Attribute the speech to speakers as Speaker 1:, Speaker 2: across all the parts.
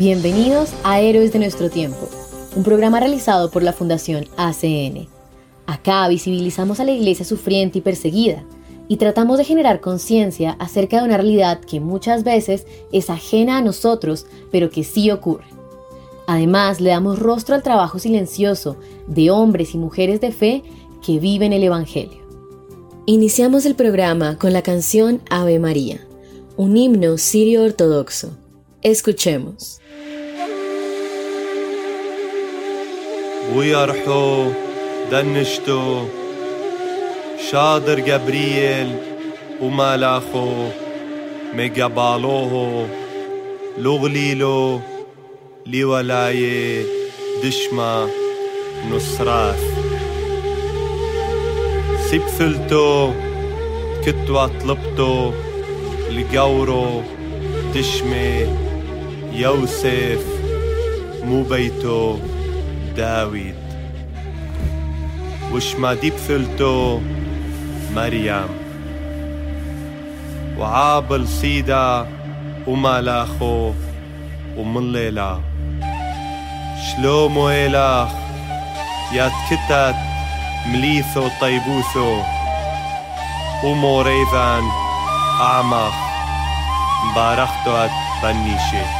Speaker 1: Bienvenidos a Héroes de nuestro tiempo, un programa realizado por la Fundación ACN. Acá visibilizamos a la iglesia sufriente y perseguida y tratamos de generar conciencia acerca de una realidad que muchas veces es ajena a nosotros, pero que sí ocurre. Además, le damos rostro al trabajo silencioso de hombres y mujeres de fe que viven el Evangelio. Iniciamos el programa con la canción Ave María, un himno sirio ortodoxo. Escuchemos.
Speaker 2: ويرحو دنشتو شادر جبريل وملاخو مجبالوه لغليلو لولاية دشما نصراث. سبثلتو كتوا طلبتو لجورو دشمي يوسف مو بيتو. داويد وش ما دي بثلتو مريم. وعابل سيدا ومالاخو ومن ليلة شلومو إلاخ يا تكتت مليثو طيبوثو وموريذان أعمخ مبارختو بنيشي.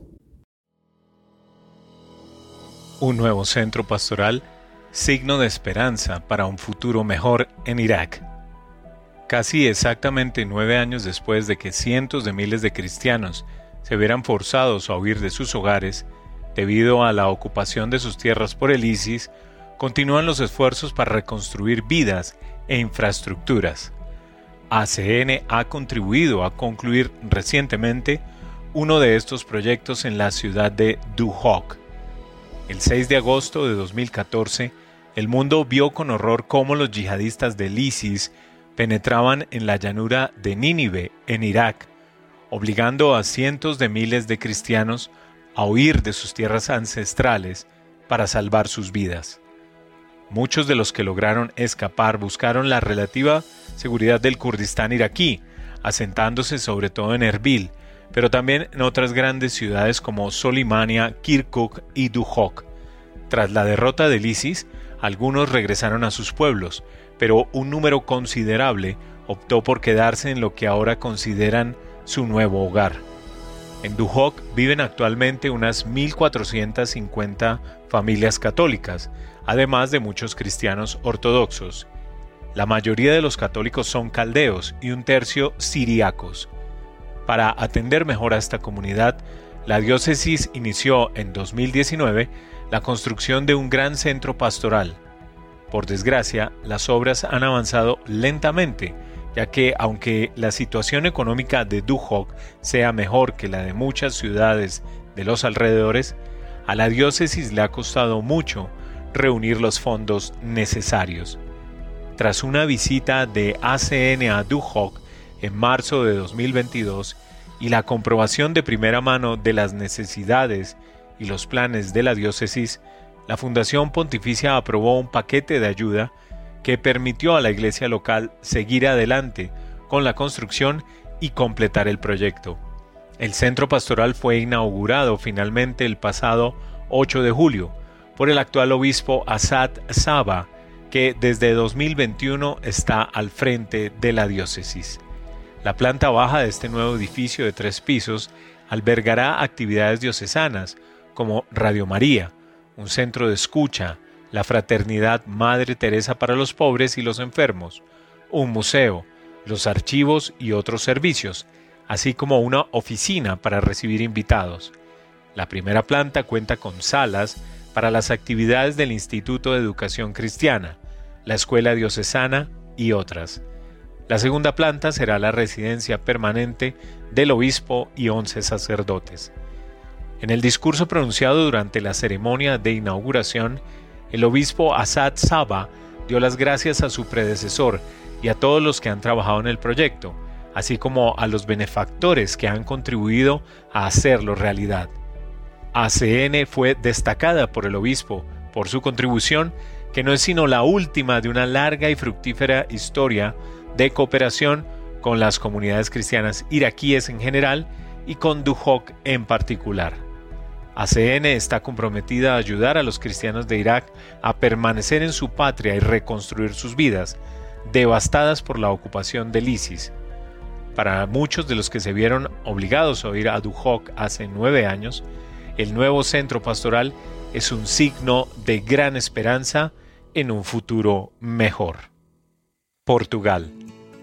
Speaker 3: Un nuevo centro pastoral, signo de esperanza para un futuro mejor en Irak. Casi exactamente nueve años después de que cientos de miles de cristianos se vieran forzados a huir de sus hogares debido a la ocupación de sus tierras por el ISIS, continúan los esfuerzos para reconstruir vidas e infraestructuras. ACN ha contribuido a concluir recientemente uno de estos proyectos en la ciudad de Duhok, el 6 de agosto de 2014, el mundo vio con horror cómo los yihadistas del ISIS penetraban en la llanura de Nínive, en Irak, obligando a cientos de miles de cristianos a huir de sus tierras ancestrales para salvar sus vidas. Muchos de los que lograron escapar buscaron la relativa seguridad del Kurdistán iraquí, asentándose sobre todo en Erbil, pero también en otras grandes ciudades como Solimania, Kirkuk y Duhok. Tras la derrota del ISIS, algunos regresaron a sus pueblos, pero un número considerable optó por quedarse en lo que ahora consideran su nuevo hogar. En Duhok viven actualmente unas 1.450 familias católicas, además de muchos cristianos ortodoxos. La mayoría de los católicos son caldeos y un tercio siriacos. Para atender mejor a esta comunidad, la diócesis inició en 2019 la construcción de un gran centro pastoral. Por desgracia, las obras han avanzado lentamente, ya que aunque la situación económica de Duhok sea mejor que la de muchas ciudades de los alrededores, a la diócesis le ha costado mucho reunir los fondos necesarios. Tras una visita de ACN a Duhok en marzo de 2022 y la comprobación de primera mano de las necesidades y los planes de la diócesis, la Fundación Pontificia aprobó un paquete de ayuda que permitió a la iglesia local seguir adelante con la construcción y completar el proyecto. El centro pastoral fue inaugurado finalmente el pasado 8 de julio por el actual obispo Asad Saba, que desde 2021 está al frente de la diócesis. La planta baja de este nuevo edificio de tres pisos albergará actividades diocesanas como Radio María, un centro de escucha, la Fraternidad Madre Teresa para los pobres y los enfermos, un museo, los archivos y otros servicios, así como una oficina para recibir invitados. La primera planta cuenta con salas para las actividades del Instituto de Educación Cristiana, la Escuela Diocesana y otras. La segunda planta será la residencia permanente del obispo y once sacerdotes. En el discurso pronunciado durante la ceremonia de inauguración, el obispo Asad Saba dio las gracias a su predecesor y a todos los que han trabajado en el proyecto, así como a los benefactores que han contribuido a hacerlo realidad. ACN fue destacada por el obispo por su contribución, que no es sino la última de una larga y fructífera historia de cooperación con las comunidades cristianas iraquíes en general y con Duhok en particular. ACN está comprometida a ayudar a los cristianos de Irak a permanecer en su patria y reconstruir sus vidas, devastadas por la ocupación del ISIS. Para muchos de los que se vieron obligados a ir a Duhok hace nueve años, el nuevo centro pastoral es un signo de gran esperanza en un futuro mejor. Portugal.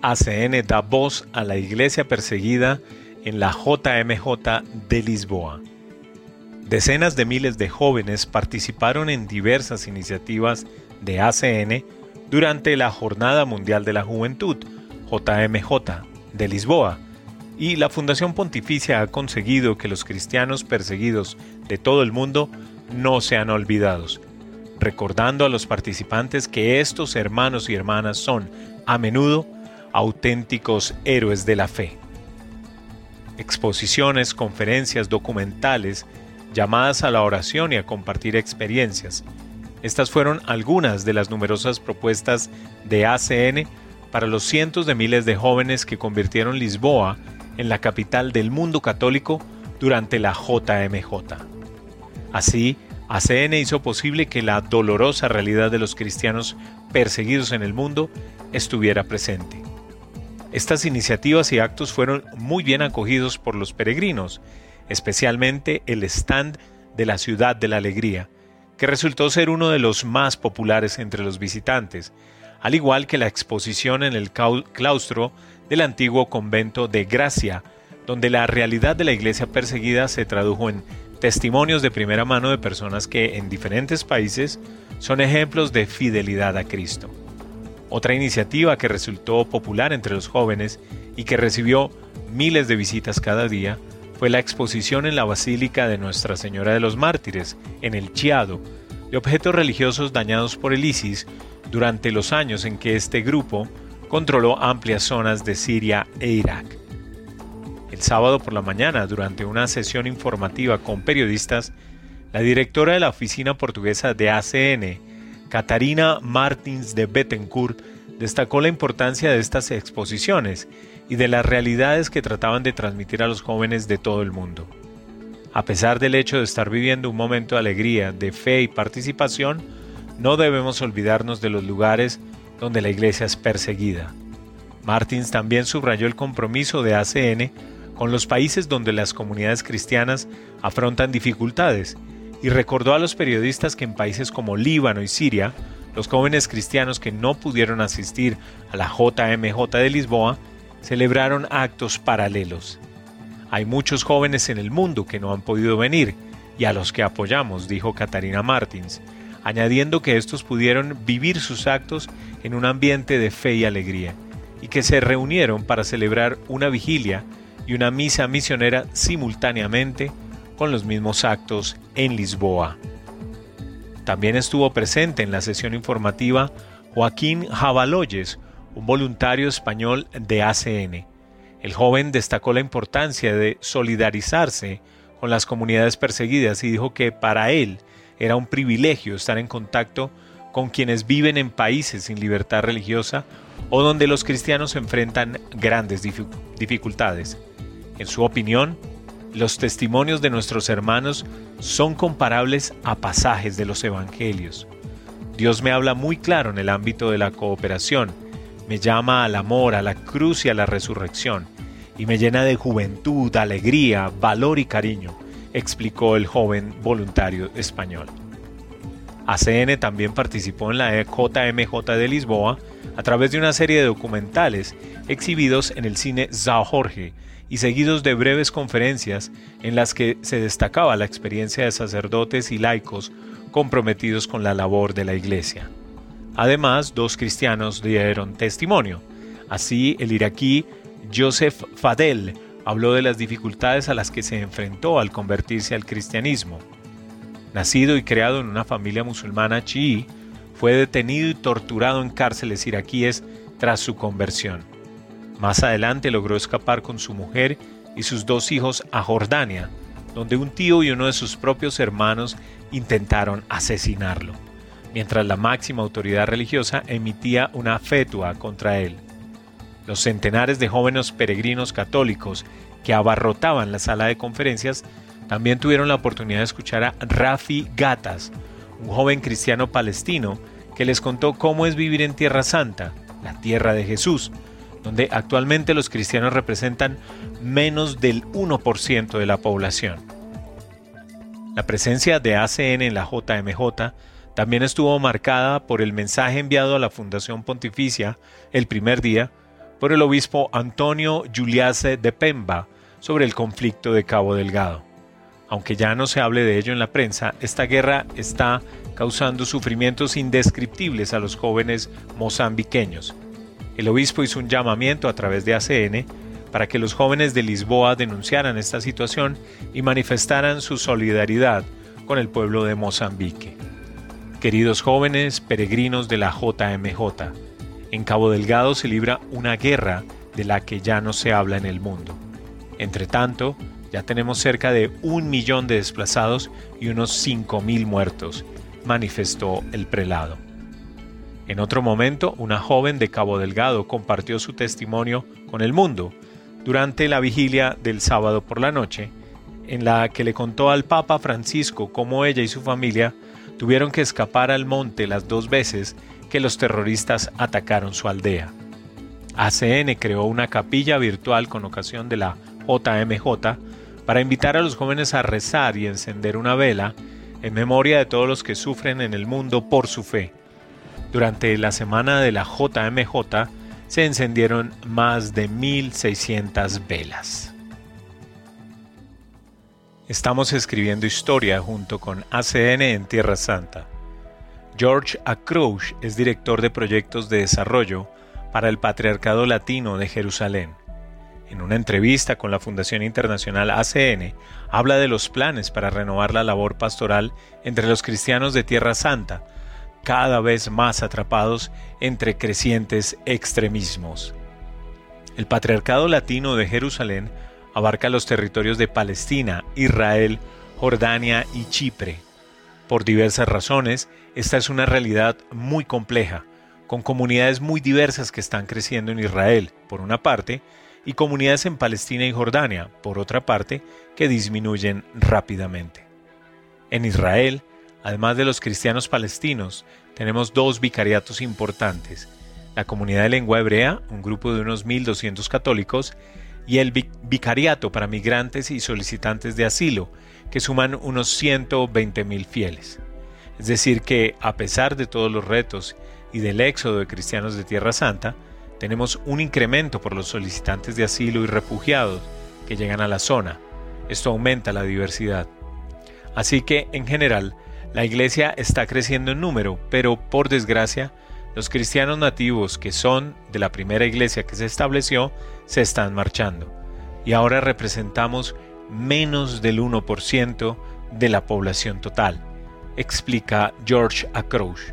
Speaker 3: ACN da voz a la iglesia perseguida en la JMJ de Lisboa. Decenas de miles de jóvenes participaron en diversas iniciativas de ACN durante la Jornada Mundial de la Juventud, JMJ, de Lisboa, y la Fundación Pontificia ha conseguido que los cristianos perseguidos de todo el mundo no sean olvidados, recordando a los participantes que estos hermanos y hermanas son, a menudo, auténticos héroes de la fe. Exposiciones, conferencias, documentales, llamadas a la oración y a compartir experiencias. Estas fueron algunas de las numerosas propuestas de ACN para los cientos de miles de jóvenes que convirtieron Lisboa en la capital del mundo católico durante la JMJ. Así, ACN hizo posible que la dolorosa realidad de los cristianos perseguidos en el mundo estuviera presente. Estas iniciativas y actos fueron muy bien acogidos por los peregrinos, especialmente el stand de la Ciudad de la Alegría, que resultó ser uno de los más populares entre los visitantes, al igual que la exposición en el claustro del antiguo convento de Gracia, donde la realidad de la iglesia perseguida se tradujo en testimonios de primera mano de personas que en diferentes países son ejemplos de fidelidad a Cristo. Otra iniciativa que resultó popular entre los jóvenes y que recibió miles de visitas cada día fue la exposición en la Basílica de Nuestra Señora de los Mártires, en el Chiado, de objetos religiosos dañados por el ISIS durante los años en que este grupo controló amplias zonas de Siria e Irak. El sábado por la mañana, durante una sesión informativa con periodistas, la directora de la oficina portuguesa de ACN, Catarina Martins de Bettencourt, destacó la importancia de estas exposiciones y de las realidades que trataban de transmitir a los jóvenes de todo el mundo. A pesar del hecho de estar viviendo un momento de alegría, de fe y participación, no debemos olvidarnos de los lugares donde la iglesia es perseguida. Martins también subrayó el compromiso de ACN con los países donde las comunidades cristianas afrontan dificultades y recordó a los periodistas que en países como Líbano y Siria, los jóvenes cristianos que no pudieron asistir a la JMJ de Lisboa celebraron actos paralelos. Hay muchos jóvenes en el mundo que no han podido venir y a los que apoyamos, dijo Catarina Martins, añadiendo que estos pudieron vivir sus actos en un ambiente de fe y alegría, y que se reunieron para celebrar una vigilia y una misa misionera simultáneamente con los mismos actos en Lisboa. También estuvo presente en la sesión informativa Joaquín Jabaloyes, un voluntario español de ACN. El joven destacó la importancia de solidarizarse con las comunidades perseguidas y dijo que para él era un privilegio estar en contacto con quienes viven en países sin libertad religiosa o donde los cristianos enfrentan grandes dificultades. En su opinión, los testimonios de nuestros hermanos son comparables a pasajes de los evangelios. Dios me habla muy claro en el ámbito de la cooperación, me llama al amor, a la cruz y a la resurrección, y me llena de juventud, alegría, valor y cariño, explicó el joven voluntario español. ACN también participó en la JMJ de Lisboa a través de una serie de documentales exhibidos en el cine Sao Jorge y seguidos de breves conferencias en las que se destacaba la experiencia de sacerdotes y laicos comprometidos con la labor de la Iglesia. Además, dos cristianos dieron testimonio. Así, el iraquí Joseph Fadel habló de las dificultades a las que se enfrentó al convertirse al cristianismo. Nacido y creado en una familia musulmana chií, fue detenido y torturado en cárceles iraquíes tras su conversión. Más adelante logró escapar con su mujer y sus dos hijos a Jordania, donde un tío y uno de sus propios hermanos intentaron asesinarlo, mientras la máxima autoridad religiosa emitía una fetua contra él. Los centenares de jóvenes peregrinos católicos que abarrotaban la sala de conferencias también tuvieron la oportunidad de escuchar a Rafi Gatas, un joven cristiano palestino que les contó cómo es vivir en Tierra Santa, la tierra de Jesús, donde actualmente los cristianos representan menos del 1% de la población. La presencia de ACN en la JMJ también estuvo marcada por el mensaje enviado a la Fundación Pontificia el primer día por el obispo Antonio Giuliase de Pemba sobre el conflicto de Cabo Delgado. Aunque ya no se hable de ello en la prensa, esta guerra está causando sufrimientos indescriptibles a los jóvenes mozambiqueños. El obispo hizo un llamamiento a través de ACN para que los jóvenes de Lisboa denunciaran esta situación y manifestaran su solidaridad con el pueblo de Mozambique. Queridos jóvenes peregrinos de la JMJ, en Cabo Delgado se libra una guerra de la que ya no se habla en el mundo. Entre tanto, ya tenemos cerca de un millón de desplazados y unos cinco mil muertos, manifestó el prelado. En otro momento, una joven de Cabo Delgado compartió su testimonio con el mundo durante la vigilia del sábado por la noche, en la que le contó al Papa Francisco cómo ella y su familia tuvieron que escapar al monte las dos veces que los terroristas atacaron su aldea. ACN creó una capilla virtual con ocasión de la JMJ para invitar a los jóvenes a rezar y encender una vela en memoria de todos los que sufren en el mundo por su fe. Durante la semana de la JMJ se encendieron más de 1.600 velas. Estamos escribiendo historia junto con ACN en Tierra Santa. George Acrouch es director de proyectos de desarrollo para el Patriarcado Latino de Jerusalén. En una entrevista con la Fundación Internacional ACN, habla de los planes para renovar la labor pastoral entre los cristianos de Tierra Santa, cada vez más atrapados entre crecientes extremismos. El Patriarcado Latino de Jerusalén abarca los territorios de Palestina, Israel, Jordania y Chipre. Por diversas razones, esta es una realidad muy compleja, con comunidades muy diversas que están creciendo en Israel, por una parte, y comunidades en Palestina y Jordania, por otra parte, que disminuyen rápidamente. En Israel, además de los cristianos palestinos, tenemos dos vicariatos importantes, la comunidad de lengua hebrea, un grupo de unos 1.200 católicos, y el vicariato para migrantes y solicitantes de asilo, que suman unos 120.000 fieles. Es decir, que a pesar de todos los retos y del éxodo de cristianos de Tierra Santa, tenemos un incremento por los solicitantes de asilo y refugiados que llegan a la zona. Esto aumenta la diversidad. Así que, en general, la iglesia está creciendo en número, pero por desgracia, los cristianos nativos que son de la primera iglesia que se estableció se están marchando. Y ahora representamos menos del 1% de la población total, explica George Acrouch.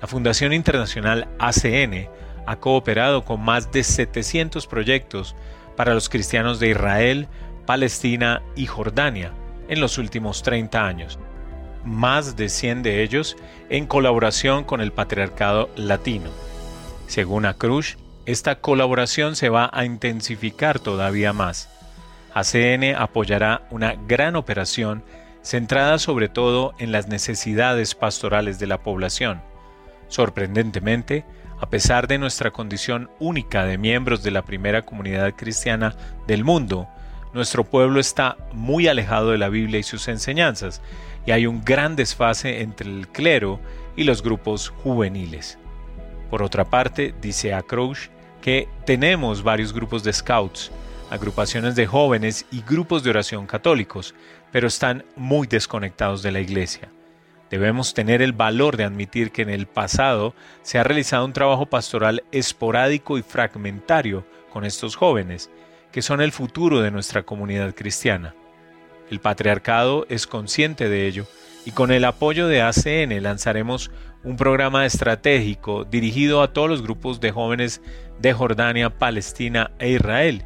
Speaker 3: La Fundación Internacional ACN ha cooperado con más de 700 proyectos para los cristianos de Israel, Palestina y Jordania en los últimos 30 años, más de 100 de ellos en colaboración con el Patriarcado Latino. Según Acrouch, esta colaboración se va a intensificar todavía más ACN apoyará una gran operación centrada sobre todo en las necesidades pastorales de la población. Sorprendentemente, a pesar de nuestra condición única de miembros de la primera comunidad cristiana del mundo, nuestro pueblo está muy alejado de la Biblia y sus enseñanzas, hay un gran desfase entre el clero y los grupos juveniles. Por otra parte, dice Acrouch que tenemos varios grupos de scouts, agrupaciones de jóvenes y grupos de oración católicos, pero están muy desconectados de la iglesia. Debemos tener el valor de admitir que en el pasado se ha realizado un trabajo pastoral esporádico y fragmentario con estos jóvenes, que son el futuro de nuestra comunidad cristiana. El patriarcado es consciente de ello y con el apoyo de ACN lanzaremos un programa estratégico dirigido a todos los grupos de jóvenes de Jordania, Palestina e Israel,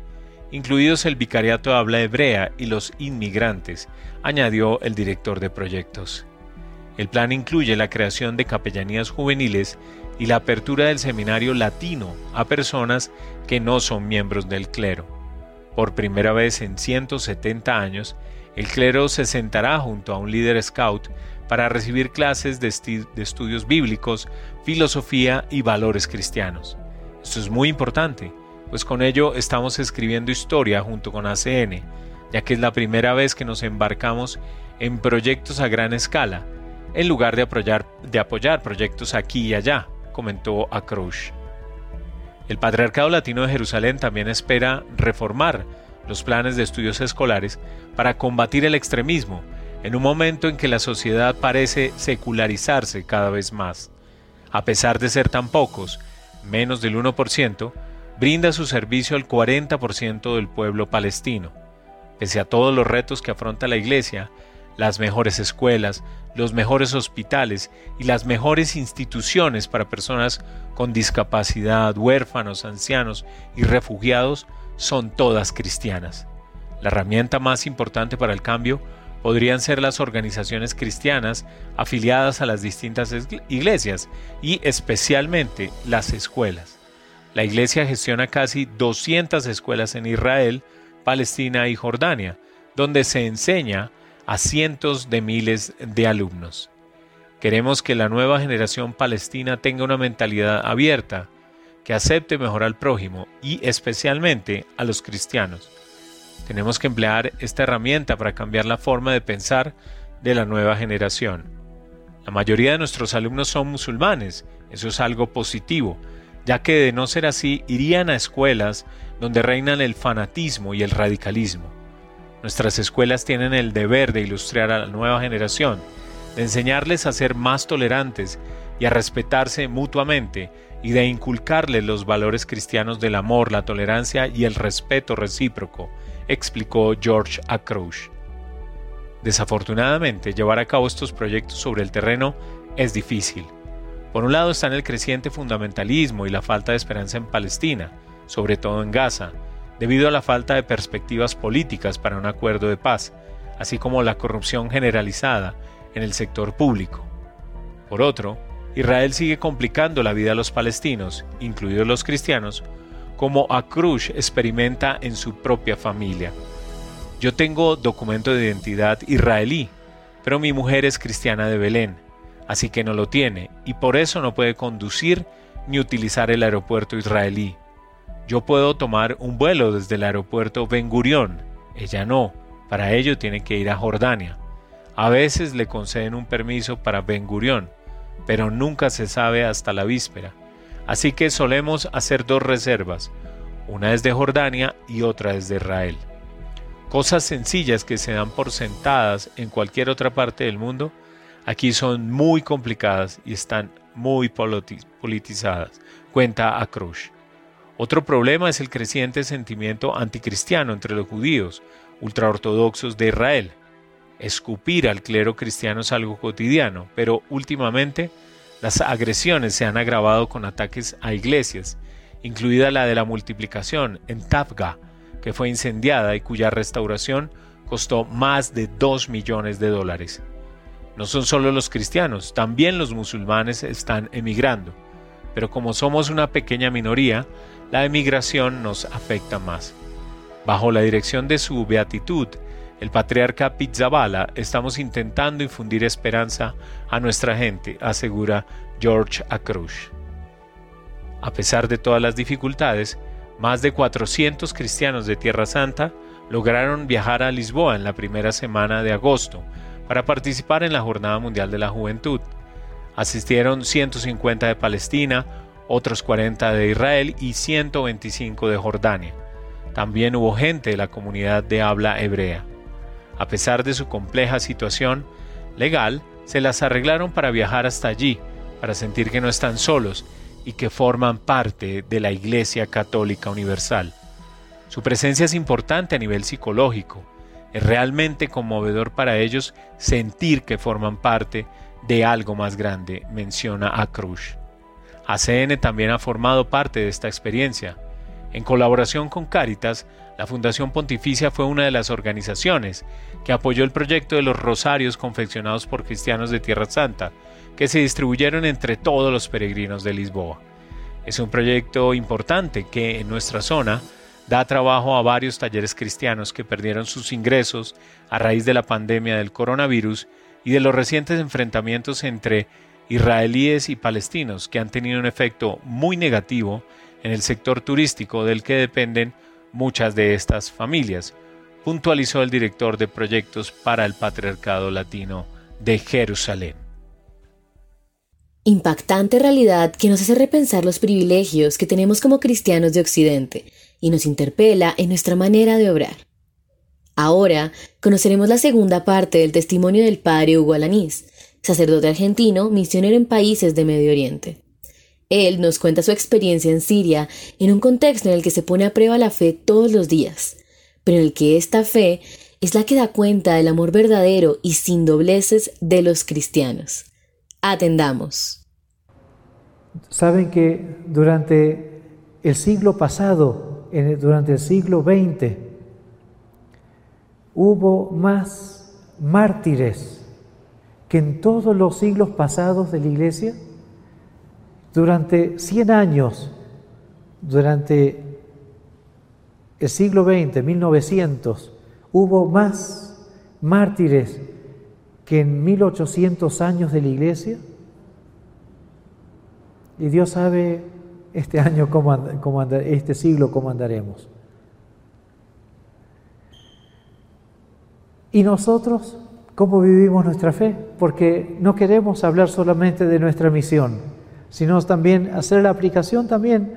Speaker 3: incluidos el Vicariato de Habla Hebrea y los inmigrantes, añadió el director de proyectos. El plan incluye la creación de capellanías juveniles y la apertura del seminario latino a personas que no son miembros del clero. Por primera vez en 170 años, el clero se sentará junto a un líder scout para recibir clases de, estudios bíblicos, filosofía y valores cristianos. Esto es muy importante, pues con ello estamos escribiendo historia junto con ACN, ya que es la primera vez que nos embarcamos en proyectos a gran escala, en lugar de apoyar, proyectos aquí y allá, comentó Acroche. El Patriarcado Latino de Jerusalén también espera reformar los planes de estudios escolares para combatir el extremismo en un momento en que la sociedad parece secularizarse cada vez más. A pesar de ser tan pocos, menos del 1%, brinda su servicio al 40% del pueblo palestino. Pese a todos los retos que afronta la Iglesia, las mejores escuelas, los mejores hospitales y las mejores instituciones para personas con discapacidad, huérfanos, ancianos y refugiados son todas cristianas. La herramienta más importante para el cambio podrían ser las organizaciones cristianas afiliadas a las distintas iglesias y especialmente las escuelas. La iglesia gestiona casi 200 escuelas en Israel, Palestina y Jordania, donde se enseña a cientos de miles de alumnos. Queremos que la nueva generación palestina tenga una mentalidad abierta, que acepte mejor al prójimo y especialmente a los cristianos. Tenemos que emplear esta herramienta para cambiar la forma de pensar de la nueva generación. La mayoría de nuestros alumnos son musulmanes, eso es algo positivo, ya que de no ser así irían a escuelas donde reinan el fanatismo y el radicalismo. Nuestras escuelas tienen el deber de ilustrar a la nueva generación, de enseñarles a ser más tolerantes y a respetarse mutuamente y de inculcarles los valores cristianos del amor, la tolerancia y el respeto recíproco, explicó George Acrouch. Desafortunadamente, llevar a cabo estos proyectos sobre el terreno es difícil. Por un lado están el creciente fundamentalismo y la falta de esperanza en Palestina, sobre todo en Gaza, debido a la falta de perspectivas políticas para un acuerdo de paz, así como la corrupción generalizada en el sector público. Por otro, Israel sigue complicando la vida a los palestinos, incluidos los cristianos, como Akrush experimenta en su propia familia. Yo tengo documento de identidad israelí, pero mi mujer es cristiana de Belén, así que no lo tiene y por eso no puede conducir ni utilizar el aeropuerto israelí. Yo puedo tomar un vuelo desde el aeropuerto Ben Gurion. Ella no. Para ello tiene que ir a Jordania. A veces le conceden un permiso para Ben Gurion, pero nunca se sabe hasta la víspera. Así que solemos hacer dos reservas. Una es de Jordania y otra es de Israel. Cosas sencillas que se dan por sentadas en cualquier otra parte del mundo, aquí son muy complicadas y están muy politizadas, cuenta Akrush. Otro problema es el creciente sentimiento anticristiano entre los judíos ultraortodoxos de Israel. Escupir al clero cristiano es algo cotidiano, pero últimamente las agresiones se han agravado con ataques a iglesias, incluida la de la multiplicación en Tafga, que fue incendiada y cuya restauración costó más de 2 millones de dólares. No son solo los cristianos, también los musulmanes están emigrando, pero como somos una pequeña minoría, la emigración nos afecta más. Bajo la dirección de su beatitud, el patriarca Pizzabala, estamos intentando infundir esperanza a nuestra gente, asegura George Acrush. A pesar de todas las dificultades, más de 400 cristianos de Tierra Santa lograron viajar a Lisboa en la primera semana de agosto para participar en la Jornada Mundial de la Juventud. Asistieron 150 de Palestina, otros 40 de Israel y 125 de Jordania. También hubo gente de la comunidad de habla hebrea. A pesar de su compleja situación legal, se las arreglaron para viajar hasta allí, para sentir que no están solos y que forman parte de la Iglesia Católica Universal. Su presencia es importante a nivel psicológico. Es realmente conmovedor para ellos sentir que forman parte de algo más grande, menciona a Cruz. ACN también ha formado parte de esta experiencia. En colaboración con Cáritas, la Fundación Pontificia fue una de las organizaciones que apoyó el proyecto de los rosarios confeccionados por cristianos de Tierra Santa, que se distribuyeron entre todos los peregrinos de Lisboa. Es un proyecto importante que en nuestra zona da trabajo a varios talleres cristianos que perdieron sus ingresos a raíz de la pandemia del coronavirus y de los recientes enfrentamientos entre israelíes y palestinos que han tenido un efecto muy negativo en el sector turístico del que dependen muchas de estas familias, puntualizó el director de proyectos para el Patriarcado Latino de Jerusalén.
Speaker 1: Impactante realidad que nos hace repensar los privilegios que tenemos como cristianos de Occidente y nos interpela en nuestra manera de obrar. Ahora conoceremos la segunda parte del testimonio del padre Hugo Alanís, sacerdote argentino, misionero en países de Medio Oriente. Él nos cuenta su experiencia en Siria en un contexto en el que se pone a prueba la fe todos los días, pero en el que esta fe es la que da cuenta del amor verdadero y sin dobleces de los cristianos. Atendamos.
Speaker 4: Saben que durante el siglo pasado, durante el siglo XX, hubo más mártires que en todos los siglos pasados de la iglesia. Durante 100 años, durante el siglo XX, 1900, hubo más mártires que en 1800 años de la iglesia. Y Dios sabe este año cómo, este siglo cómo andaremos. Y nosotros, ¿cómo vivimos nuestra fe? Porque no queremos hablar solamente de nuestra misión sino también hacer la aplicación también.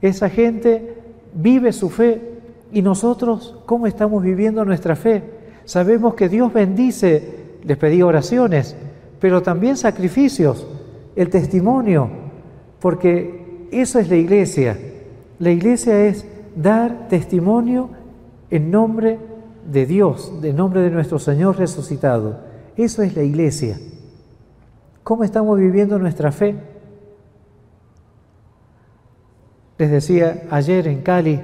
Speaker 4: Esa gente vive su fe y nosotros, ¿cómo estamos viviendo nuestra fe? Sabemos que Dios bendice, les pedí oraciones, pero también sacrificios, el testimonio, porque eso es la iglesia. La iglesia es dar testimonio en nombre de Dios, en nombre de nuestro Señor resucitado. Eso es la iglesia. ¿Cómo estamos viviendo nuestra fe? Les decía ayer en Cali,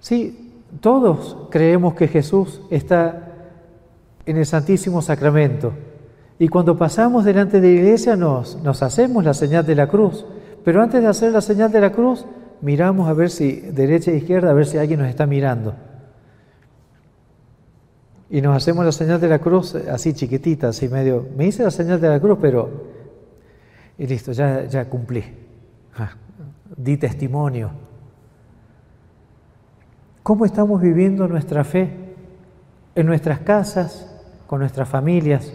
Speaker 4: sí, todos creemos que Jesús está en el Santísimo Sacramento. Y cuando pasamos delante de la iglesia nos, hacemos la señal de la cruz. Pero antes de hacer la señal de la cruz, miramos a ver si, derecha e izquierda, a ver si alguien nos está mirando. Y nos hacemos la señal de la cruz así chiquitita, así medio. Me hice la señal de la cruz, pero. Y listo, ya, ya cumplí. Di testimonio. ¿Cómo estamos viviendo nuestra fe en nuestras casas, con nuestras familias,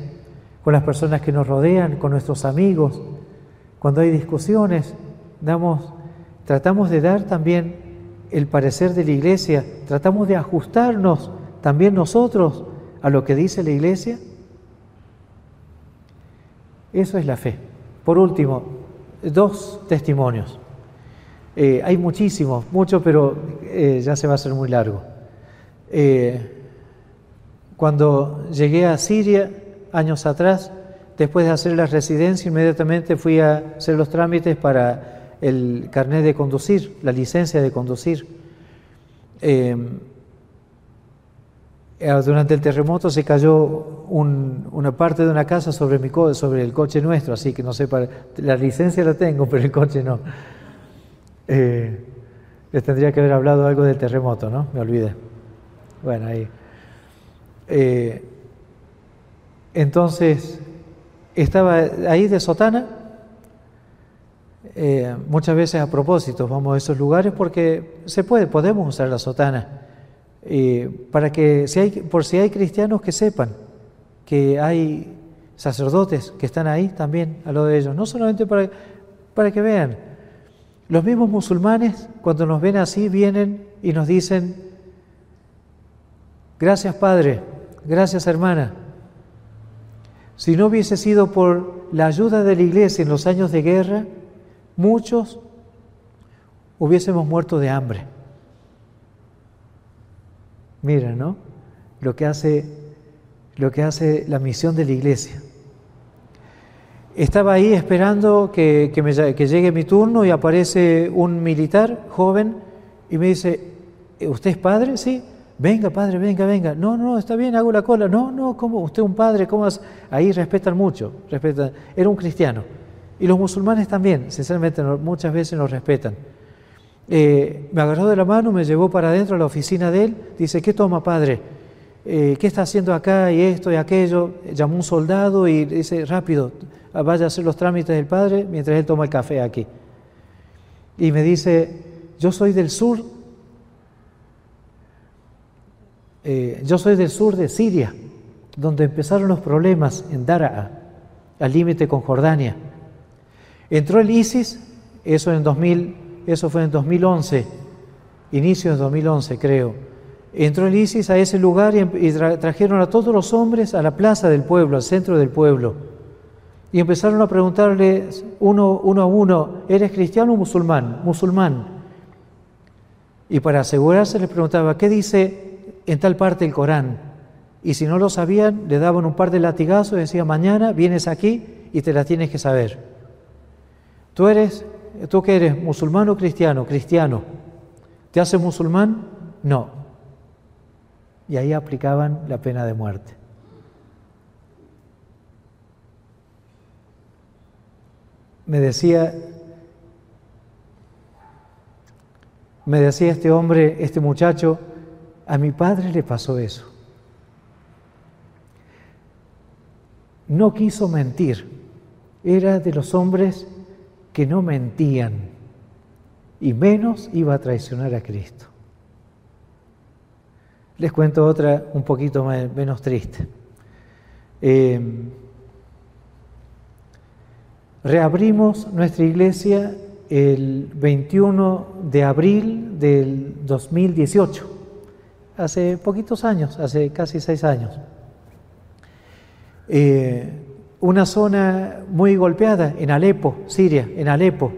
Speaker 4: con las personas que nos rodean, con nuestros amigos? Cuando hay discusiones, tratamos de dar también el parecer de la iglesia, tratamos de ajustarnos también nosotros a lo que dice la iglesia. Eso es la fe. Por último, dos testimonios. Eh, hay muchísimos, muchos, pero eh, ya se va a hacer muy largo. Eh, cuando llegué a Siria, años atrás, después de hacer la residencia, inmediatamente fui a hacer los trámites para el carnet de conducir, la licencia de conducir. durante el terremoto se cayó una parte de una casa sobre, mi sobre el coche nuestro, así que no sé, para, la licencia la tengo, pero el coche no. Eh, Les tendría que haber hablado algo del terremoto, ¿no? Me olvidé. Bueno, ahí. Eh, entonces, estaba ahí de sotana, eh, muchas veces a propósito vamos a esos lugares porque se puede, podemos usar la sotana, para que, si hay, por si hay cristianos que sepan que hay sacerdotes que están ahí también a lo de ellos, no solamente para, para que vean. Los mismos musulmanes, cuando nos ven así, vienen y nos dicen, gracias Padre, gracias hermana. Si no hubiese sido por la ayuda de la iglesia en los años de guerra, muchos hubiésemos muerto de hambre. Mira, ¿no? Lo que hace, lo que hace la misión de la iglesia. Estaba ahí esperando que, que, llegue mi turno y aparece un militar joven y me dice, ¿usted es padre? Sí. Venga, padre, venga, venga. No, no, está bien, hago la cola. No, no, ¿cómo? Usted es un padre, ¿cómo? Ahí respetan mucho. Respetan. Era un cristiano. Y los musulmanes también, sinceramente, muchas veces nos respetan. Eh, me agarró de la mano, me llevó para adentro a la oficina de él. Dice, ¿qué toma, padre? Eh, ¿Qué está haciendo acá y esto y aquello? Llamó un soldado y dice, rápido, vaya a hacer los trámites del padre mientras él toma el café aquí. Y me dice, yo soy del sur, eh, yo soy del sur de Siria, donde empezaron los problemas en Daraa, al límite con Jordania. Entró el ISIS, eso, en 2000, eso fue en 2011, inicio de 2011 creo. Entró el ISIS a ese lugar y, trajeron a todos los hombres a la plaza del pueblo, al centro del pueblo y empezaron a preguntarle uno, uno a uno, ¿eres cristiano o musulmán? Musulmán. Y para asegurarse les preguntaba, ¿qué dice en tal parte el Corán? Y si no lo sabían, le daban un par de latigazos y decían, mañana vienes aquí y te la tienes que saber. ¿Tú eres, tú que eres musulmán o cristiano? Cristiano. ¿Te haces musulmán? No. Y ahí aplicaban la pena de muerte. Me decía, me decía este hombre, este muchacho, a mi padre le pasó eso. No quiso mentir, era de los hombres que no mentían y menos iba a traicionar a Cristo. Les cuento otra un poquito menos triste. Eh, Reabrimos nuestra iglesia el 21 de abril del 2018, hace poquitos años, hace casi seis años. Eh, una zona muy golpeada en Alepo, Siria, en Alepo,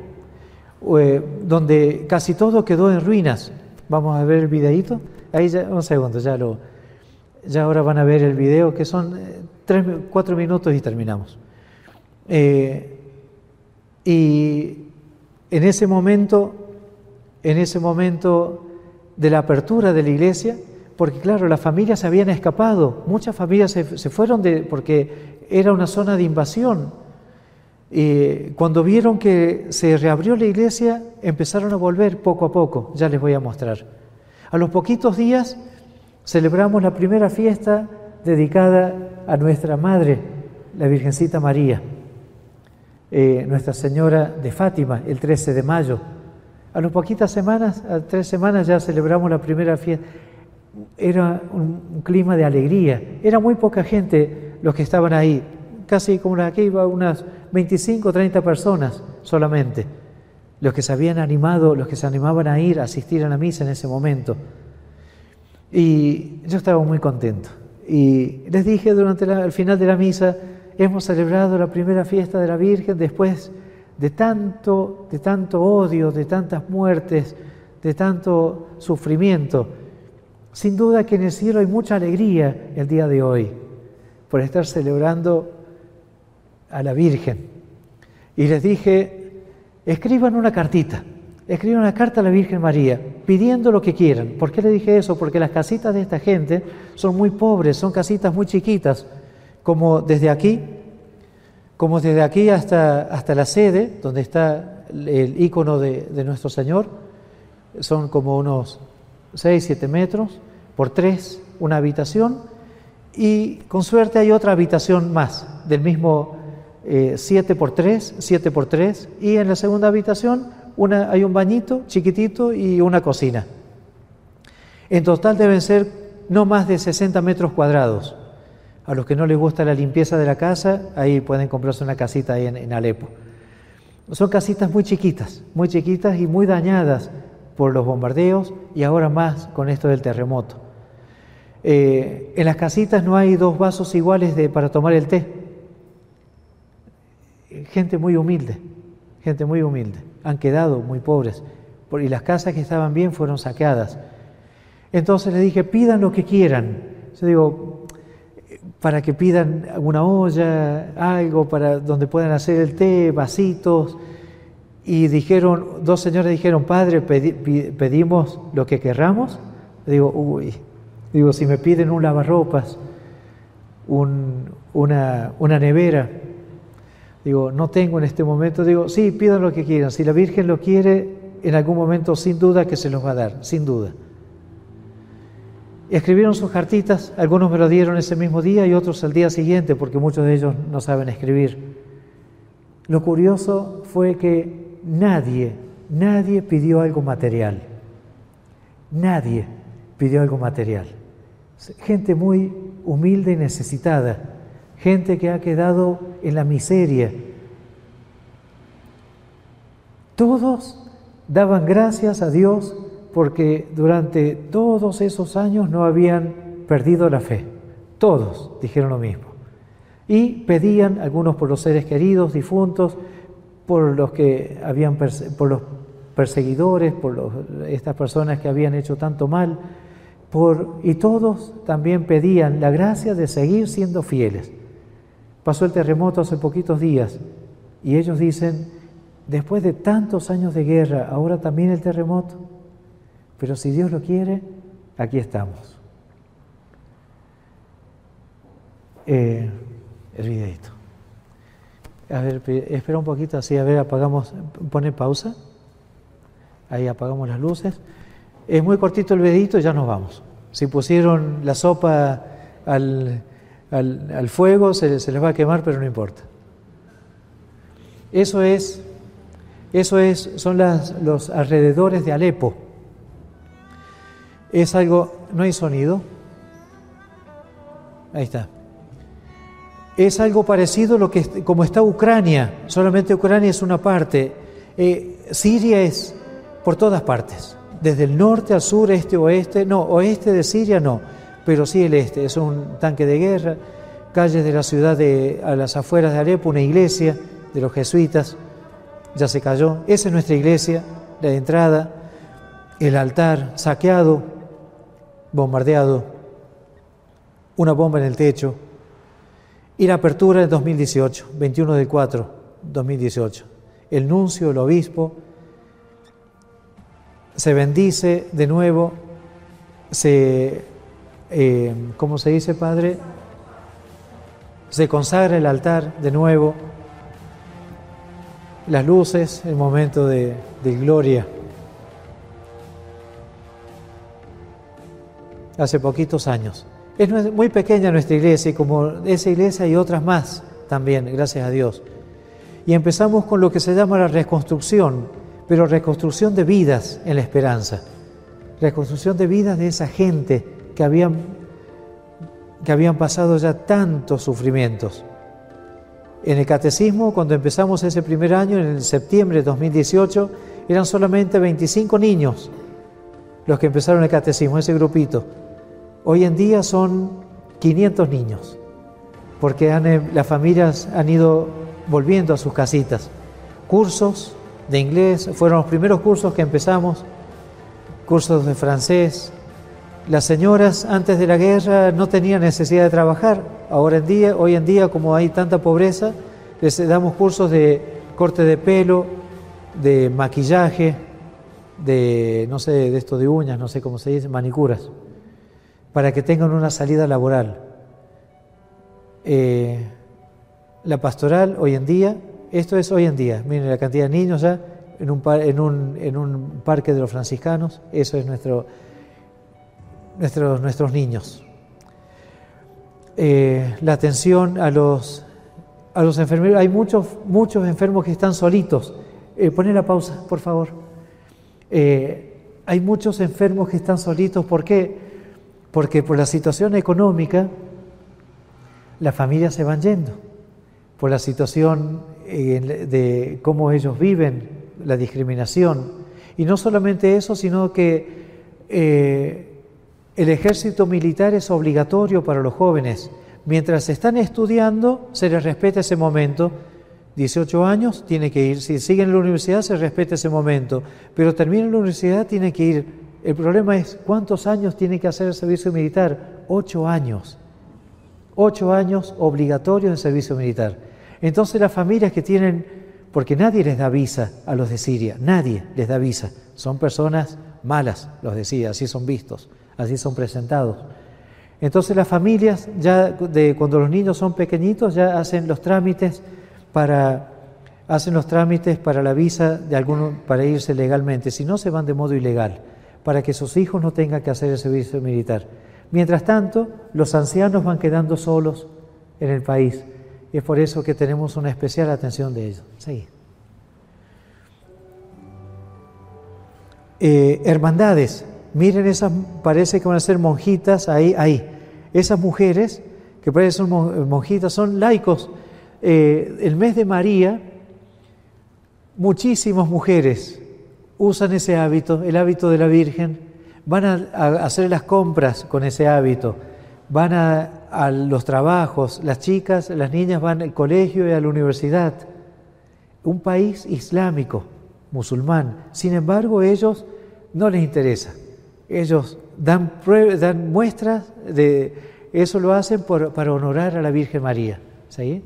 Speaker 4: eh, donde casi todo quedó en ruinas. Vamos a ver el videito. Ahí ya, un segundo, ya lo, ya ahora van a ver el video, que son eh, tres, cuatro minutos y terminamos. Y en ese momento, en ese momento de la apertura de la iglesia, porque claro, las familias se habían escapado, muchas familias se, fueron de, porque era una zona de invasión. Y cuando vieron que se reabrió la iglesia, empezaron a volver poco a poco, ya les voy a mostrar. A los poquitos días celebramos la primera fiesta dedicada a nuestra Madre, la Virgencita María. Eh, Nuestra Señora de Fátima el 13 de mayo. A las poquitas semanas, a tres semanas ya celebramos la primera fiesta. Era un, clima de alegría. Era muy poca gente los que estaban ahí. Casi como aquí iba unas 25 o 30 personas solamente. Los que se habían animado, los que se animaban a ir a asistir a la misa en ese momento. Y yo estaba muy contento. Y les dije durante el final de la misa, hemos celebrado la primera fiesta de la Virgen después de tanto, de tanto odio, de tantas muertes, de tanto sufrimiento. Sin duda que en el cielo hay mucha alegría el día de hoy por estar celebrando a la Virgen. Y les dije, escriban una cartita, escriban una carta a la Virgen María pidiendo lo que quieran. ¿Por qué le dije eso? Porque las casitas de esta gente son muy pobres, son casitas muy chiquitas como desde aquí, como desde aquí hasta, hasta la sede, donde está el icono de, nuestro Señor, son como unos 6, 7 metros por 3, una habitación, y con suerte hay otra habitación más, del mismo 7 eh, por 3, 7 por 3, y en la segunda habitación una, hay un bañito chiquitito y una cocina. En total deben ser no más de 60 metros cuadrados. A los que no les gusta la limpieza de la casa, ahí pueden comprarse una casita ahí en, Alepo. Son casitas muy chiquitas, muy chiquitas y muy dañadas por los bombardeos y ahora más con esto del terremoto. Eh, en las casitas no hay dos vasos iguales para tomar el té. Gente muy humilde, gente muy humilde. Han quedado muy pobres y las casas que estaban bien fueron saqueadas. Entonces le dije, pidan lo que quieran. Yo digo, para que pidan una olla, algo para donde puedan hacer el té, vasitos. Y dijeron, dos señores dijeron, Padre, pedimos lo que querramos. Digo, uy, digo, si me piden un lavarropas, una, una nevera, digo, no tengo en este momento, digo, sí, pidan lo que quieran. Si la Virgen lo quiere, en algún momento sin duda que se los va a dar, sin duda. Escribieron sus cartitas, algunos me lo dieron ese mismo día y otros al día siguiente, porque muchos de ellos no saben escribir. Lo curioso fue que nadie, nadie pidió algo material. Nadie pidió algo material. Gente muy humilde y necesitada, gente que ha quedado en la miseria. Todos daban gracias a Dios porque durante todos esos años no habían perdido la fe. Todos dijeron lo mismo. Y pedían, algunos por los seres queridos, difuntos, por los que habían por los perseguidores, por estas personas que habían hecho tanto mal, y todos también pedían la gracia de seguir siendo fieles. Pasó el terremoto hace poquitos días y ellos dicen, después de tantos años de guerra, ahora también el terremoto. Pero si Dios lo quiere, aquí estamos. Eh, el videito. A ver, espera un poquito así, a ver, apagamos, pone pausa. Ahí apagamos las luces. Es muy cortito el videito y ya nos vamos. Si pusieron la sopa al, al, fuego, se, se, les va a quemar, pero no importa. Eso es, eso es, son las, los alrededores de Alepo es algo, no hay sonido. Ahí está. Es algo parecido a lo que como está Ucrania, solamente Ucrania es una parte. Eh, Siria es por todas partes, desde el norte al sur, este, oeste, no, oeste de Siria no, pero sí el este, es un tanque de guerra, calles de la ciudad de, a las afueras de Alepo, una iglesia de los jesuitas, ya se cayó, esa es nuestra iglesia, la entrada, el altar saqueado, bombardeado, una bomba en el techo, y la apertura en 2018, 21 de 4, 2018. El nuncio, el obispo, se bendice de nuevo, se, eh, ¿cómo se dice, Padre? Se consagra el altar de nuevo, las luces, el momento de, de gloria. Hace poquitos años. Es muy pequeña nuestra iglesia y como esa iglesia hay otras más también, gracias a Dios. Y empezamos con lo que se llama la reconstrucción, pero reconstrucción de vidas en la esperanza. Reconstrucción de vidas de esa gente que habían, que habían pasado ya tantos sufrimientos. En el catecismo, cuando empezamos ese primer año, en septiembre de 2018, eran solamente 25 niños los que empezaron el catecismo, ese grupito. Hoy en día son 500 niños, porque eh, las familias han ido volviendo a sus casitas. Cursos de inglés, fueron los primeros cursos que empezamos, cursos de francés. Las señoras antes de la guerra no tenían necesidad de trabajar. Ahora en día, hoy en día, como hay tanta pobreza, les damos cursos de corte de pelo, de maquillaje, de, no sé, de esto de uñas, no sé cómo se dice, manicuras para que tengan una salida laboral. Eh, la pastoral hoy en día, esto es hoy en día, miren la cantidad de niños ya, en un, parque de los franciscanos. Eso es nuestro, nuestros, nuestros niños. Eh, la atención a los, a los enfermeros. Hay muchos, muchos enfermos que están solitos. Eh, pone la pausa, por favor. Eh, hay muchos enfermos que están solitos. ¿Por qué? Porque por la situación económica, las familias se van yendo. Por la situación eh, de cómo ellos viven, la discriminación. Y no solamente eso, sino que el ejército militar es obligatorio para los jóvenes. Mientras están estudiando, se les respeta ese momento. 18 años, tiene que ir. Si siguen en la universidad, se respeta ese momento. Pero terminan la universidad, tiene que ir. El problema es cuántos años tiene que hacer el servicio militar. Ocho años. Ocho años obligatorios de servicio militar. Entonces las familias que tienen, porque nadie les da visa a los de Siria, nadie les da visa. Son personas malas, los de Siria, así son vistos así son presentados. Entonces las familias, ya de cuando los niños son pequeñitos, ya hacen los trámites para hacen los trámites para la visa de alguno para irse legalmente, si no se van de modo ilegal, para que sus hijos no tengan que hacer el servicio militar. Mientras tanto, los ancianos van quedando solos en el país y es por eso que tenemos una especial atención de ellos. Sí. Eh, hermandades, Miren esas, parece que van a ser monjitas ahí, ahí. Esas mujeres que parecen monjitas son laicos. Eh, el mes de María, muchísimas mujeres usan ese hábito, el hábito de la Virgen, van a, hacer las compras con ese hábito, van a, los trabajos, las chicas, las niñas van al colegio y a la universidad. Un país islámico, musulmán. Sin embargo, ellos no les interesa. Ellos dan, dan muestras de eso lo hacen para honorar a la Virgen María. ¿Sí?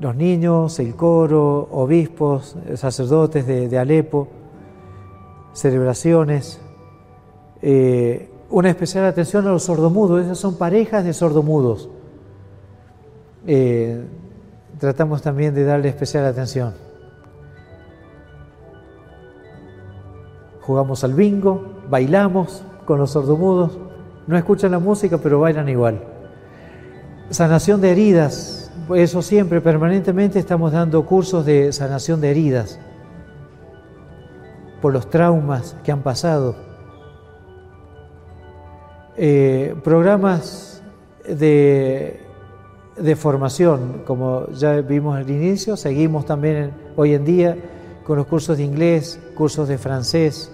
Speaker 4: Los niños, el coro, obispos, sacerdotes de, Alepo, celebraciones, eh, una especial atención a los sordomudos, esas son parejas de sordomudos. Eh, tratamos también de darle especial atención. jugamos al bingo, bailamos con los sordomudos, no escuchan la música pero bailan igual. Sanación de heridas, eso siempre, permanentemente estamos dando cursos de sanación de heridas por los traumas que han pasado. Eh, programas de, de, formación, como ya vimos al inicio, seguimos también hoy en día con los cursos de inglés, cursos de francés,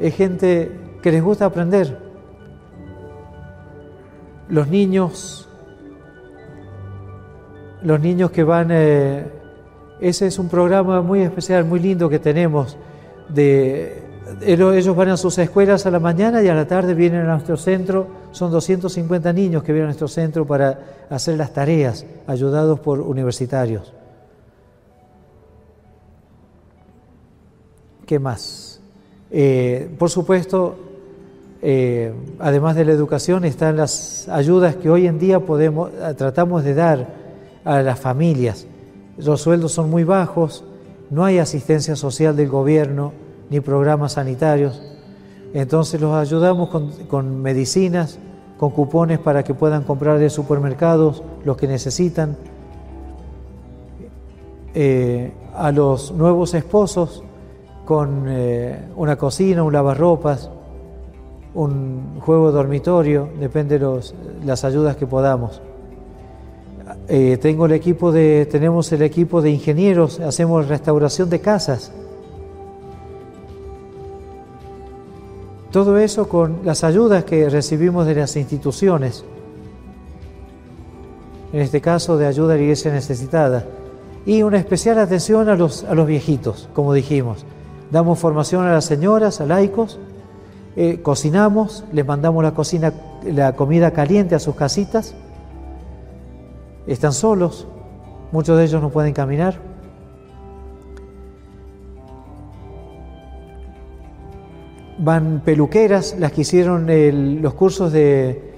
Speaker 4: es gente que les gusta aprender. Los niños, los niños que van, eh, ese es un programa muy especial, muy lindo que tenemos. De, ellos van a sus escuelas a la mañana y a la tarde vienen a nuestro centro. Son 250 niños que vienen a nuestro centro para hacer las tareas, ayudados por universitarios. ¿Qué más? Eh, por supuesto, eh, además de la educación, están las ayudas que hoy en día eh, tratamos de dar a las familias. Los sueldos son muy bajos, no hay asistencia social del gobierno ni programas sanitarios. Entonces los ayudamos con, medicinas, con cupones para que puedan comprar de supermercados los que necesitan. a los nuevos esposos con eh, una cocina, un lavarropas, un juego de dormitorio, depende de las ayudas que podamos. Eh, tengo el equipo de, tenemos el equipo de ingenieros, hacemos restauración de casas. Todo eso con las ayudas que recibimos de las instituciones, en este caso de ayuda a la iglesia necesitada, y una especial atención a los, a los viejitos, como dijimos. Damos formación a las señoras, a laicos, eh, cocinamos, les mandamos la, cocina, la comida caliente a sus casitas. Están solos, muchos de ellos no pueden caminar. van peluqueras, las que hicieron los cursos de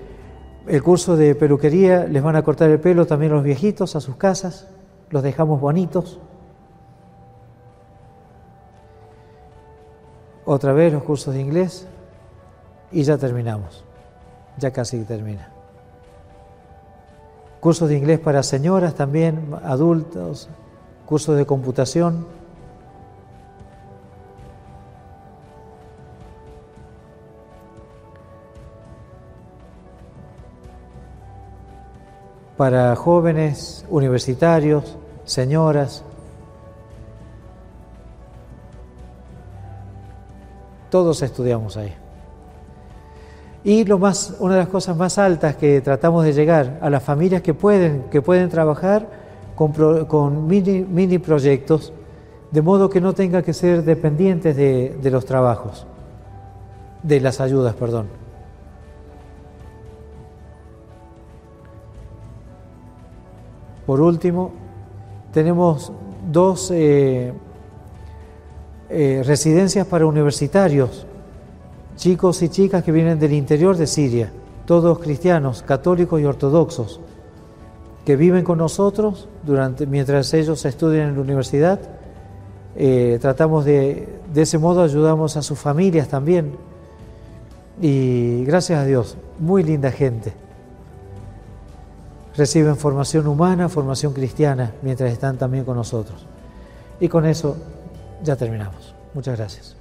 Speaker 4: el curso de peluquería, les van a cortar el pelo también los viejitos a sus casas, los dejamos bonitos. Otra vez los cursos de inglés y ya terminamos, ya casi termina. Cursos de inglés para señoras también, adultos, cursos de computación. para jóvenes, universitarios, señoras. Todos estudiamos ahí. Y lo más, una de las cosas más altas que tratamos de llegar a las familias que pueden, que pueden trabajar con, mini, mini, proyectos, de modo que no tenga que ser dependientes de, de los trabajos, de las ayudas, perdón. Por último, tenemos dos eh, eh, residencias para universitarios, chicos y chicas que vienen del interior de Siria, todos cristianos, católicos y ortodoxos, que viven con nosotros durante, mientras ellos estudian en la universidad. Eh, tratamos de, de ese modo ayudamos a sus familias también. Y gracias a Dios, muy linda gente reciben formación humana, formación cristiana, mientras están también con nosotros. Y con eso ya terminamos. Muchas gracias.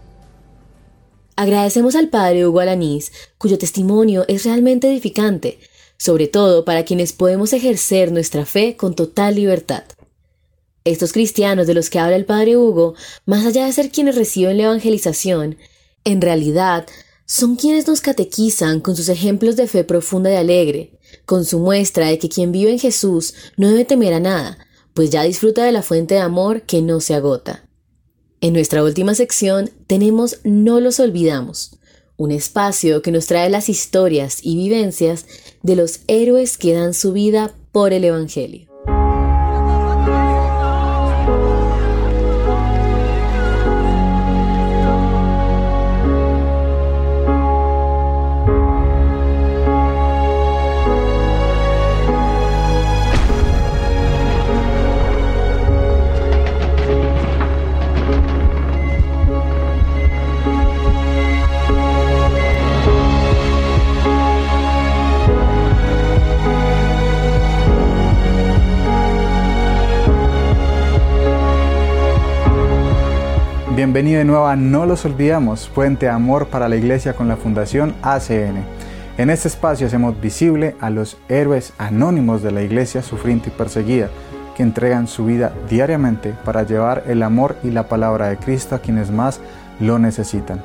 Speaker 1: Agradecemos al Padre Hugo Alanís, cuyo testimonio es realmente edificante, sobre todo para quienes podemos ejercer nuestra fe con total libertad. Estos cristianos de los que habla el Padre Hugo, más allá de ser quienes reciben la evangelización, en realidad son quienes nos catequizan con sus ejemplos de fe profunda y alegre, con su muestra de que quien vive en Jesús no debe temer a nada, pues ya disfruta de la fuente de amor que no se agota. En nuestra última sección tenemos No los olvidamos, un espacio que nos trae las historias y vivencias de los héroes que dan su vida por el Evangelio.
Speaker 5: Bienvenido de nuevo a No los olvidamos, Fuente de Amor para la Iglesia con la Fundación ACN. En este espacio hacemos visible a los héroes anónimos de la Iglesia sufriente y perseguida, que entregan su vida diariamente para llevar el amor y la palabra de Cristo a quienes más lo necesitan.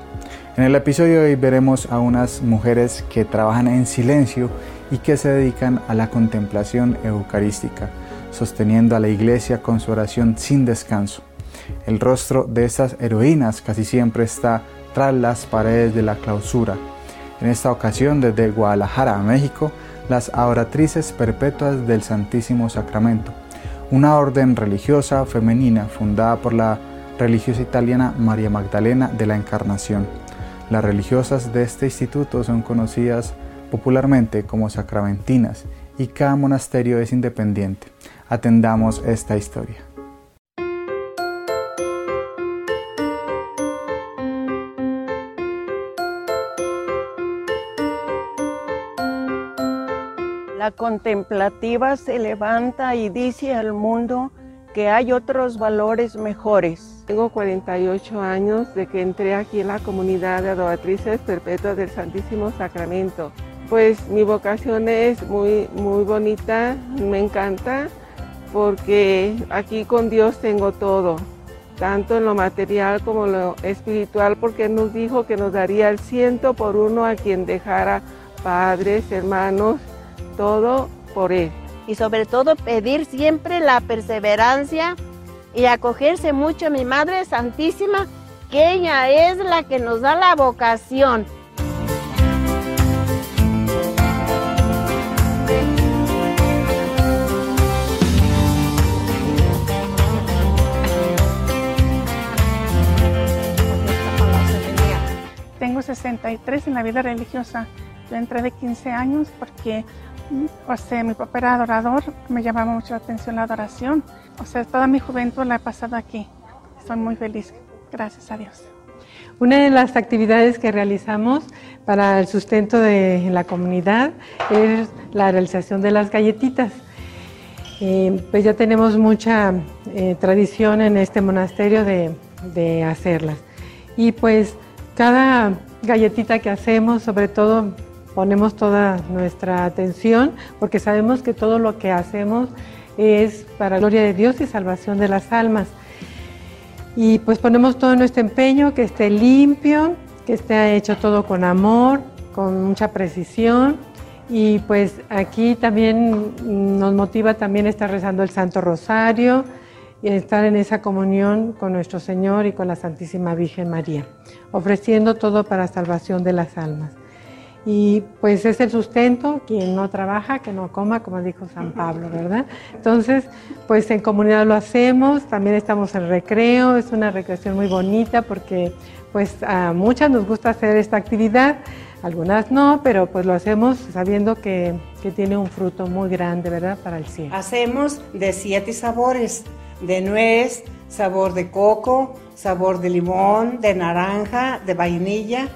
Speaker 5: En el episodio de hoy veremos a unas mujeres que trabajan en silencio y que se dedican a la contemplación eucarística, sosteniendo a la iglesia con su oración sin descanso. El rostro de estas heroínas casi siempre está tras las paredes de la clausura. En esta ocasión, desde Guadalajara, México, las adoratrices perpetuas del Santísimo Sacramento, una orden religiosa femenina fundada por la religiosa italiana María Magdalena de la Encarnación. Las religiosas de este instituto son conocidas popularmente como sacramentinas y cada monasterio es independiente. Atendamos esta historia.
Speaker 6: La contemplativa se levanta y dice al mundo que hay otros valores mejores.
Speaker 7: Tengo 48 años de que entré aquí en la comunidad de adoratrices perpetuas del Santísimo Sacramento. Pues mi vocación es muy, muy bonita, me encanta, porque aquí con Dios tengo todo, tanto en lo material como en lo espiritual, porque nos dijo que nos daría el ciento por uno a quien dejara padres, hermanos, todo por Él.
Speaker 8: Y sobre todo pedir siempre la perseverancia y acogerse mucho a mi Madre Santísima, que ella es la que nos da la vocación.
Speaker 9: Tengo 1963 en la vida religiosa. Yo entré de 15 años porque o sea, mi papá era adorador, me llamaba mucho la atención la adoración. O sea, toda mi juventud la he pasado aquí. Estoy muy feliz, gracias a Dios.
Speaker 10: Una de las actividades que realizamos para el sustento de la comunidad es la realización de las galletitas. Eh, pues ya tenemos mucha eh, tradición en este monasterio de hacerlas. Y pues cada galletita que hacemos, sobre todo ponemos toda nuestra atención porque sabemos que todo lo que hacemos es para gloria de Dios y salvación de las almas. Y pues ponemos todo nuestro empeño, que esté limpio, que esté hecho todo con amor, con mucha precisión. Y pues aquí también nos motiva también estar rezando el Santo Rosario y estar en esa comunión con nuestro Señor y con la Santísima Virgen María, ofreciendo todo para salvación de las almas. Y pues es el sustento, quien no trabaja, que no coma, como dijo San Pablo, ¿verdad? Entonces, pues en comunidad lo hacemos, también estamos en recreo, es una recreación muy bonita porque pues a muchas nos gusta hacer esta actividad, algunas no, pero pues lo hacemos sabiendo que, que tiene un fruto muy grande, ¿verdad? Para el cielo.
Speaker 11: Hacemos de siete sabores, de nuez, sabor de coco, sabor de limón, de naranja, de vainilla,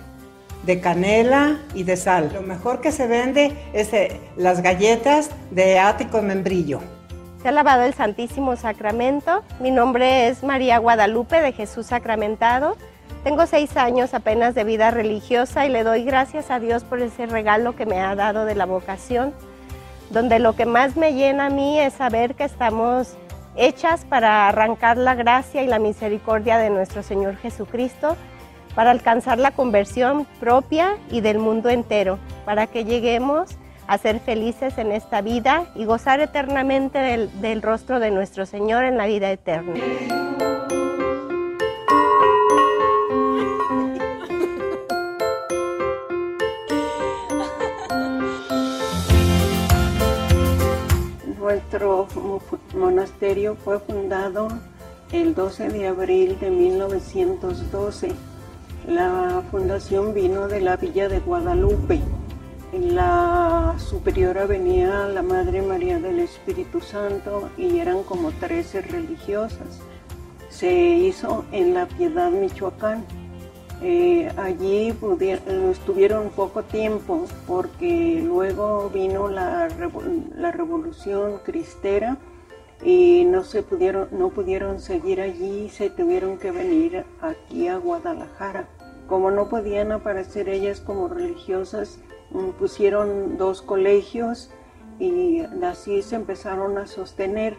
Speaker 11: de canela y de sal. Lo mejor que se vende es eh, las galletas de ático membrillo.
Speaker 12: Se ha lavado el Santísimo Sacramento. Mi nombre es María Guadalupe de Jesús Sacramentado. Tengo seis años apenas de vida religiosa y le doy gracias a Dios por ese regalo que me ha dado de la vocación, donde lo que más me llena a mí es saber que estamos hechas para arrancar la gracia y la misericordia de nuestro Señor Jesucristo para alcanzar la conversión propia y del mundo entero, para que lleguemos a ser felices en esta vida y gozar eternamente del, rostro de nuestro Señor en la vida eterna.
Speaker 6: Nuestro monasterio fue fundado el 12 de abril de 1912 la fundación vino de la villa de Guadalupe. En la superiora venía la Madre María del Espíritu Santo y eran como 13 religiosas. Se hizo en La Piedad, Michoacán. Eh, allí estuvieron poco tiempo porque luego vino la, la revolución cristera y no se pudieron, no pudieron seguir allí, se tuvieron que venir aquí a Guadalajara. Como no podían aparecer ellas como religiosas, mm, pusieron dos colegios y así se empezaron a sostener.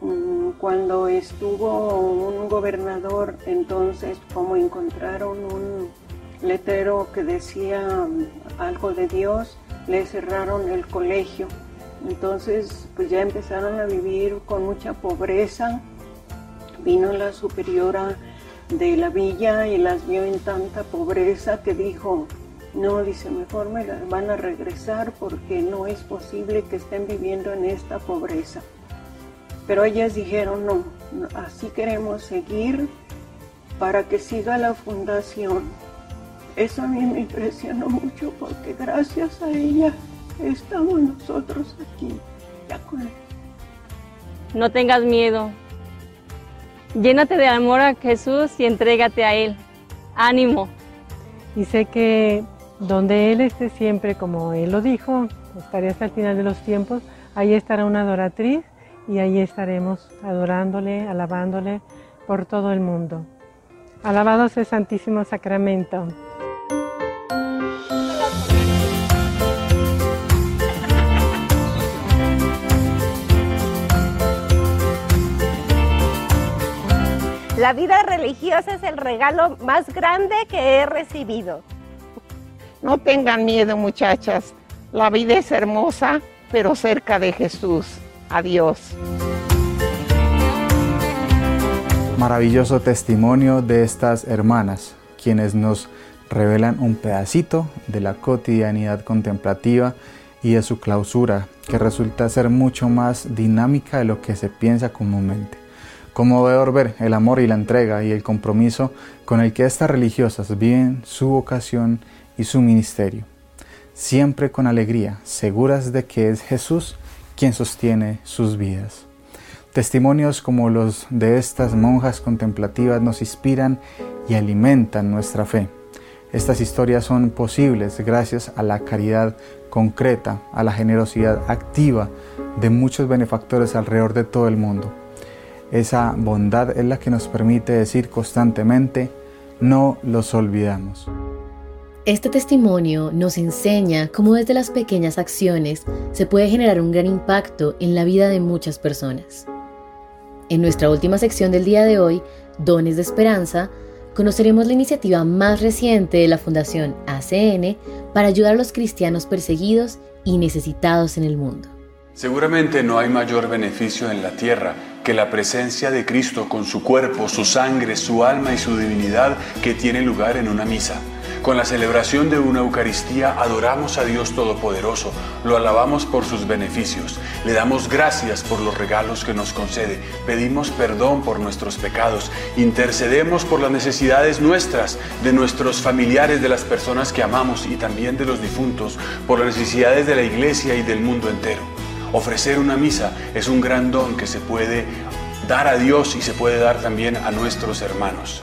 Speaker 6: Mm, cuando estuvo un gobernador, entonces como encontraron un letrero que decía mm, algo de Dios, le cerraron el colegio entonces, pues ya empezaron a vivir con mucha pobreza. Vino la superiora de la villa y las vio en tanta pobreza que dijo, no, dice, mejor me van a regresar porque no es posible que estén viviendo en esta pobreza. Pero ellas dijeron, no, así queremos seguir para que siga la fundación. Eso a mí me impresionó mucho porque gracias a ella estamos nosotros aquí, ya con.
Speaker 13: No tengas miedo. Llénate de amor a Jesús y entrégate a Él. Ánimo.
Speaker 10: Y sé que donde Él esté siempre, como Él lo dijo, estaré hasta el final de los tiempos, ahí estará una adoratriz y ahí estaremos adorándole, alabándole por todo el mundo. Alabado sea el Santísimo Sacramento.
Speaker 12: La vida religiosa es el regalo más grande que he recibido.
Speaker 14: No tengan miedo muchachas, la vida es hermosa, pero cerca de Jesús. Adiós.
Speaker 5: Maravilloso testimonio de estas hermanas, quienes nos revelan un pedacito de la cotidianidad contemplativa y de su clausura, que resulta ser mucho más dinámica de lo que se piensa comúnmente. Conmovedor ver el amor y la entrega y el compromiso con el que estas religiosas viven su vocación y su ministerio, siempre con alegría, seguras de que es Jesús quien sostiene sus vidas. Testimonios como los de estas monjas contemplativas nos inspiran y alimentan nuestra fe. Estas historias son posibles gracias a la caridad concreta, a la generosidad activa de muchos benefactores alrededor de todo el mundo. Esa bondad es la que nos permite decir constantemente, no los olvidamos.
Speaker 1: Este testimonio nos enseña cómo desde las pequeñas acciones se puede generar un gran impacto en la vida de muchas personas. En nuestra última sección del día de hoy, Dones de Esperanza, conoceremos la iniciativa más reciente de la Fundación ACN para ayudar a los cristianos perseguidos y necesitados en el mundo.
Speaker 15: Seguramente no hay mayor beneficio en la tierra que la presencia de Cristo con su cuerpo, su sangre, su alma y su divinidad que tiene lugar en una misa. Con la celebración de una Eucaristía adoramos a Dios Todopoderoso, lo alabamos por sus beneficios, le damos gracias por los regalos que nos concede, pedimos perdón por nuestros pecados, intercedemos por las necesidades nuestras, de nuestros familiares, de las personas que amamos y también de los difuntos, por las necesidades de la iglesia y del mundo entero. Ofrecer una misa es un gran don que se puede dar a Dios y se puede dar también a nuestros hermanos.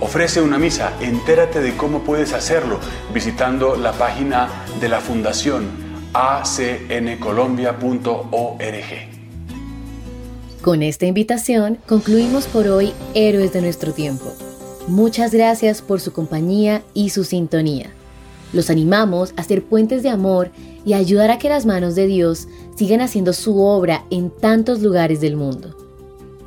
Speaker 15: Ofrece una misa, entérate de cómo puedes hacerlo visitando la página de la Fundación acncolombia.org.
Speaker 1: Con esta invitación concluimos por hoy Héroes de nuestro tiempo. Muchas gracias por su compañía y su sintonía. Los animamos a ser puentes de amor y a ayudar a que las manos de Dios sigan haciendo su obra en tantos lugares del mundo.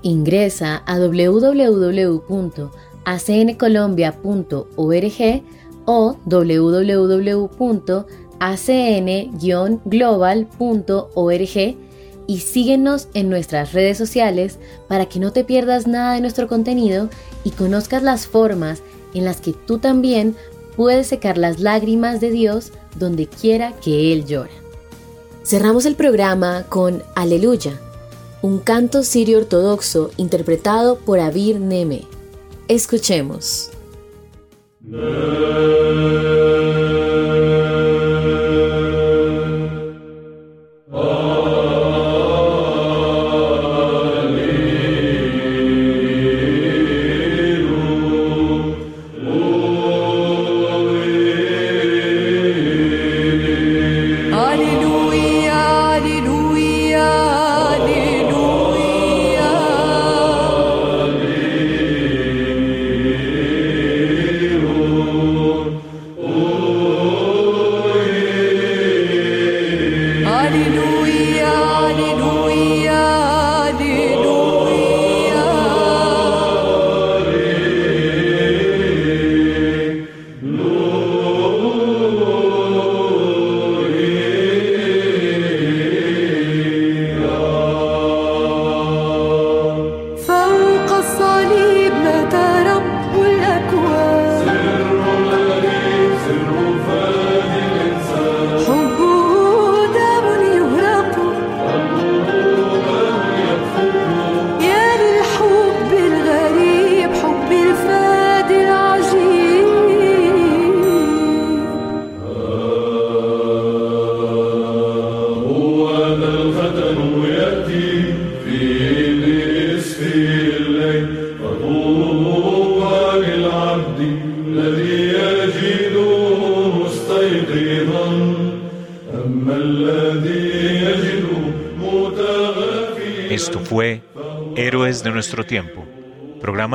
Speaker 1: Ingresa a www.acncolombia.org o www.acn-global.org y síguenos en nuestras redes sociales para que no te pierdas nada de nuestro contenido y conozcas las formas en las que tú también puedes secar las lágrimas de Dios donde quiera que Él llora. Cerramos el programa con Aleluya, un canto sirio ortodoxo interpretado por Abir Neme. Escuchemos.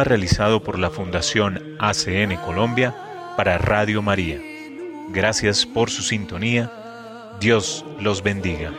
Speaker 3: Realizado por la Fundación ACN Colombia para Radio María. Gracias por su sintonía. Dios los bendiga.